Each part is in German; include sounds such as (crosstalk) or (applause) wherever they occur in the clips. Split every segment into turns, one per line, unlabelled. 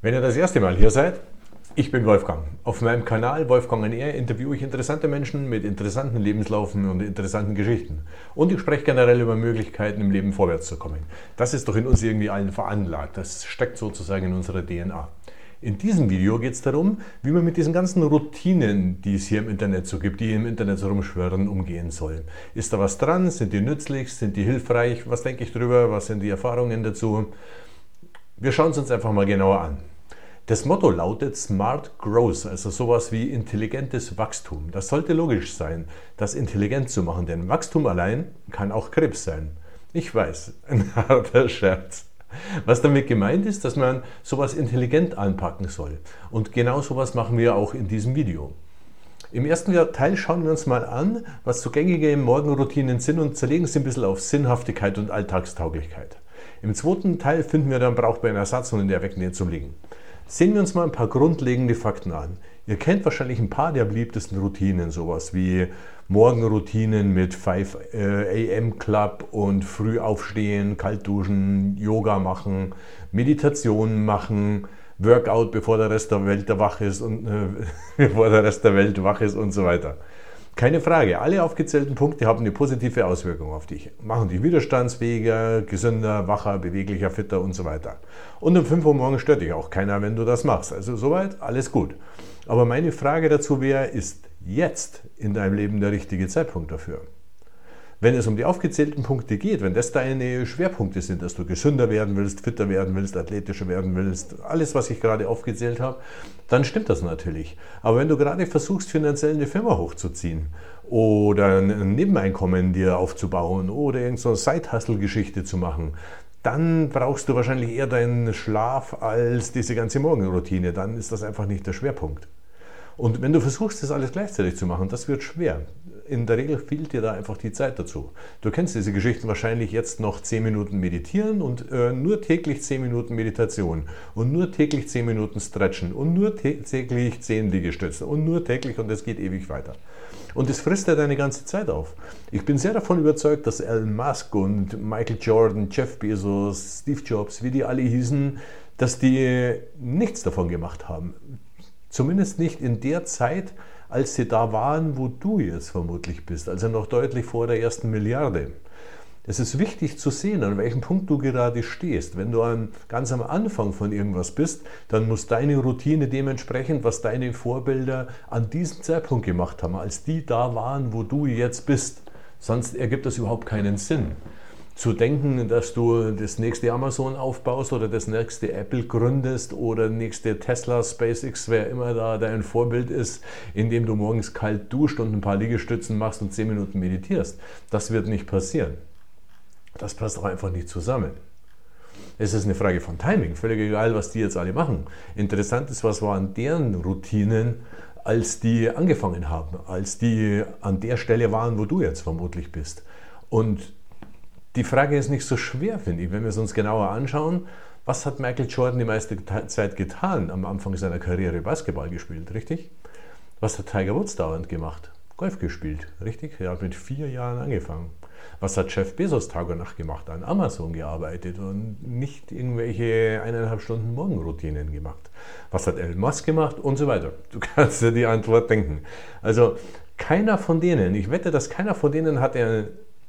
Wenn ihr das erste Mal hier seid, ich bin Wolfgang. Auf meinem Kanal Wolfgang an Air interviewe ich interessante Menschen mit interessanten Lebenslaufen und interessanten Geschichten. Und ich spreche generell über Möglichkeiten im Leben vorwärts zu kommen. Das ist doch in uns irgendwie allen veranlagt. Das steckt sozusagen in unserer DNA. In diesem Video geht es darum, wie man mit diesen ganzen Routinen, die es hier im Internet so gibt, die im Internet so rumschwören, umgehen soll. Ist da was dran? Sind die nützlich? Sind die hilfreich? Was denke ich drüber? Was sind die Erfahrungen dazu? Wir schauen es uns einfach mal genauer an. Das Motto lautet Smart Growth, also sowas wie intelligentes Wachstum. Das sollte logisch sein, das intelligent zu machen, denn Wachstum allein kann auch Krebs sein. Ich weiß, (laughs) ein harter Scherz. Was damit gemeint ist, dass man sowas intelligent anpacken soll. Und genau sowas machen wir auch in diesem Video. Im ersten Teil schauen wir uns mal an, was so gängige Morgenroutinen sind und zerlegen sie ein bisschen auf Sinnhaftigkeit und Alltagstauglichkeit. Im zweiten Teil finden wir dann brauchbaren Ersatz und in der Wegnähe zum Liegen. Sehen wir uns mal ein paar grundlegende Fakten an. Ihr kennt wahrscheinlich ein paar der beliebtesten Routinen, sowas wie Morgenroutinen mit 5 äh, AM Club und früh aufstehen, kalt duschen, Yoga machen, Meditation machen, Workout, bevor der Rest der Welt wach ist und äh, (laughs) bevor der Rest der Welt wach ist und so weiter. Keine Frage, alle aufgezählten Punkte haben eine positive Auswirkung auf dich. Machen dich widerstandsfähiger, gesünder, wacher, beweglicher, fitter und so weiter. Und um 5 Uhr morgens stört dich auch keiner, wenn du das machst. Also soweit, alles gut. Aber meine Frage dazu wäre, ist jetzt in deinem Leben der richtige Zeitpunkt dafür? Wenn es um die aufgezählten Punkte geht, wenn das deine Schwerpunkte sind, dass du gesünder werden willst, fitter werden willst, athletischer werden willst, alles, was ich gerade aufgezählt habe, dann stimmt das natürlich. Aber wenn du gerade versuchst, finanziell eine Firma hochzuziehen oder ein Nebeneinkommen dir aufzubauen oder irgendeine so Side-Hustle-Geschichte zu machen, dann brauchst du wahrscheinlich eher deinen Schlaf als diese ganze Morgenroutine. Dann ist das einfach nicht der Schwerpunkt. Und wenn du versuchst, das alles gleichzeitig zu machen, das wird schwer. In der Regel fehlt dir da einfach die Zeit dazu. Du kennst diese Geschichten wahrscheinlich jetzt noch 10 Minuten meditieren und äh, nur täglich 10 Minuten Meditation und nur täglich 10 Minuten Stretchen und nur täglich 10 Liegestützen und nur täglich und es geht ewig weiter. Und das frisst ja deine ganze Zeit auf. Ich bin sehr davon überzeugt, dass Elon Musk und Michael Jordan, Jeff Bezos, Steve Jobs, wie die alle hießen, dass die nichts davon gemacht haben. Zumindest nicht in der Zeit, als sie da waren, wo du jetzt vermutlich bist, also noch deutlich vor der ersten Milliarde. Es ist wichtig zu sehen, an welchem Punkt du gerade stehst. Wenn du an, ganz am Anfang von irgendwas bist, dann muss deine Routine dementsprechend, was deine Vorbilder an diesem Zeitpunkt gemacht haben, als die da waren, wo du jetzt bist. Sonst ergibt das überhaupt keinen Sinn zu denken, dass du das nächste Amazon aufbaust oder das nächste Apple gründest oder nächste Tesla, SpaceX, wer immer da dein Vorbild ist, indem du morgens kalt duscht und ein paar Liegestützen machst und zehn Minuten meditierst. Das wird nicht passieren. Das passt auch einfach nicht zusammen. Es ist eine Frage von Timing, völlig egal, was die jetzt alle machen. Interessant ist, was waren deren Routinen, als die angefangen haben, als die an der Stelle waren, wo du jetzt vermutlich bist. Und die Frage ist nicht so schwer, finde ich, wenn wir es uns genauer anschauen. Was hat Michael Jordan die meiste Zeit getan? Am Anfang seiner Karriere Basketball gespielt, richtig? Was hat Tiger Woods dauernd gemacht? Golf gespielt, richtig? Er hat mit vier Jahren angefangen. Was hat Jeff Bezos Tag und Nacht gemacht? An Amazon gearbeitet und nicht irgendwelche eineinhalb Stunden Morgenroutinen gemacht. Was hat Elon Musk gemacht und so weiter? Du (laughs) kannst dir die Antwort denken. Also keiner von denen, ich wette, dass keiner von denen hat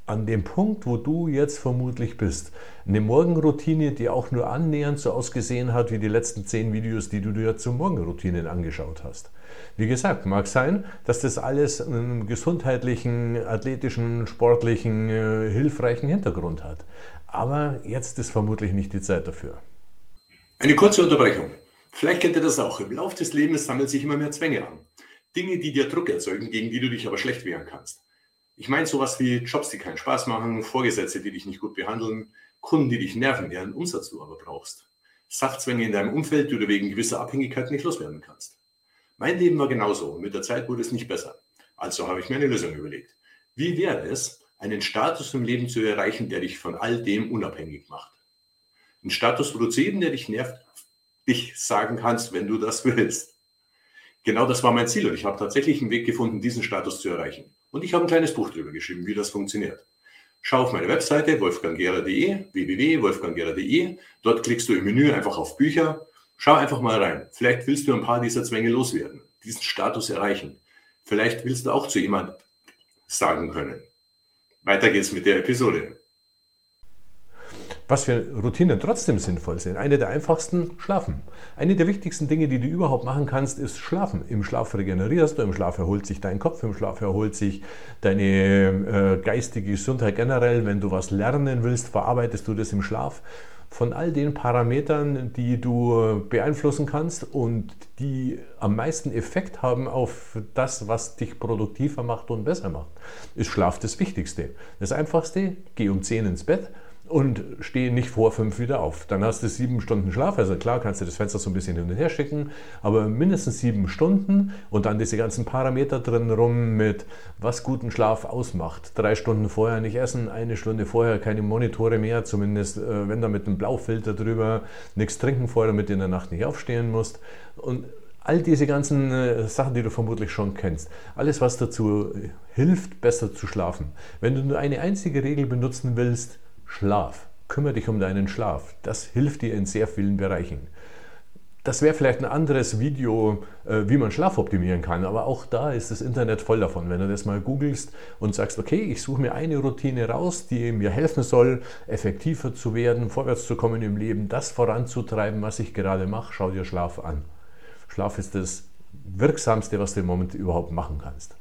an dem Punkt, wo du jetzt vermutlich bist, eine Morgenroutine, die auch nur annähernd so ausgesehen hat wie die letzten zehn Videos, die du dir zu Morgenroutinen angeschaut hast. Wie gesagt, mag sein, dass das alles einen gesundheitlichen, athletischen, sportlichen, äh, hilfreichen Hintergrund hat. Aber jetzt ist vermutlich nicht die Zeit dafür.
Eine kurze Unterbrechung. Vielleicht kennt ihr das auch. Im Laufe des Lebens sammeln sich immer mehr Zwänge an. Dinge, die dir Druck erzeugen, gegen die du dich aber schlecht wehren kannst. Ich meine sowas wie Jobs, die keinen Spaß machen, Vorgesetzte, die dich nicht gut behandeln, Kunden, die dich nerven, deren Umsatz du aber brauchst. Sachzwänge in deinem Umfeld, die du wegen gewisser Abhängigkeit nicht loswerden kannst. Mein Leben war genauso und mit der Zeit wurde es nicht besser. Also habe ich mir eine Lösung überlegt. Wie wäre es, einen Status im Leben zu erreichen, der dich von all dem unabhängig macht? Ein Status, wo du zu jedem, der dich nervt, dich sagen kannst, wenn du das willst. Genau das war mein Ziel und ich habe tatsächlich einen Weg gefunden, diesen Status zu erreichen. Und ich habe ein kleines Buch darüber geschrieben, wie das funktioniert. Schau auf meine Webseite wolfganggera.de, www.wolfganggera.de. Dort klickst du im Menü einfach auf Bücher, Schau einfach mal rein. Vielleicht willst du ein paar dieser Zwänge loswerden, diesen Status erreichen. Vielleicht willst du auch zu jemand sagen können. Weiter geht's mit der Episode.
Was für Routinen trotzdem sinnvoll sind. Eine der einfachsten, schlafen. Eine der wichtigsten Dinge, die du überhaupt machen kannst, ist schlafen. Im Schlaf regenerierst du, im Schlaf erholt sich dein Kopf, im Schlaf erholt sich deine äh, geistige Gesundheit generell. Wenn du was lernen willst, verarbeitest du das im Schlaf. Von all den Parametern, die du beeinflussen kannst und die am meisten Effekt haben auf das, was dich produktiver macht und besser macht, ist Schlaf das Wichtigste. Das Einfachste, geh um 10 ins Bett und stehe nicht vor fünf wieder auf. Dann hast du sieben Stunden Schlaf. Also klar kannst du das Fenster so ein bisschen hin und her schicken, aber mindestens sieben Stunden und dann diese ganzen Parameter drin rum mit was guten Schlaf ausmacht. Drei Stunden vorher nicht essen, eine Stunde vorher keine Monitore mehr, zumindest äh, wenn da mit einem Blaufilter drüber, nichts trinken vorher, damit du in der Nacht nicht aufstehen musst. Und all diese ganzen äh, Sachen, die du vermutlich schon kennst. Alles, was dazu hilft, besser zu schlafen. Wenn du nur eine einzige Regel benutzen willst, Schlaf. Kümmere dich um deinen Schlaf. Das hilft dir in sehr vielen Bereichen. Das wäre vielleicht ein anderes Video, äh, wie man Schlaf optimieren kann, aber auch da ist das Internet voll davon. Wenn du das mal googelst und sagst, okay, ich suche mir eine Routine raus, die mir helfen soll, effektiver zu werden, vorwärts zu kommen im Leben, das voranzutreiben, was ich gerade mache, schau dir Schlaf an. Schlaf ist das Wirksamste, was du im Moment überhaupt machen kannst.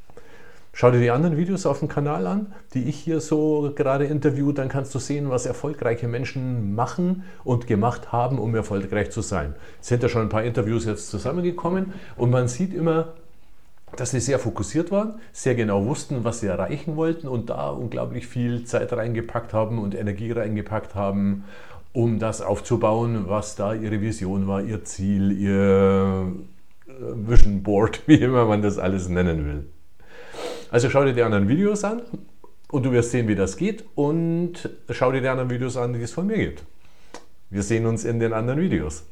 Schau dir die anderen Videos auf dem Kanal an, die ich hier so gerade interview, dann kannst du sehen, was erfolgreiche Menschen machen und gemacht haben, um erfolgreich zu sein. Es sind ja schon ein paar Interviews jetzt zusammengekommen und man sieht immer, dass sie sehr fokussiert waren, sehr genau wussten, was sie erreichen wollten und da unglaublich viel Zeit reingepackt haben und Energie reingepackt haben, um das aufzubauen, was da ihre Vision war, ihr Ziel, ihr Vision Board, (laughs) wie immer man das alles nennen will. Also schau dir die anderen Videos an und du wirst sehen, wie das geht und schau dir die anderen Videos an, die es von mir gibt. Wir sehen uns in den anderen Videos.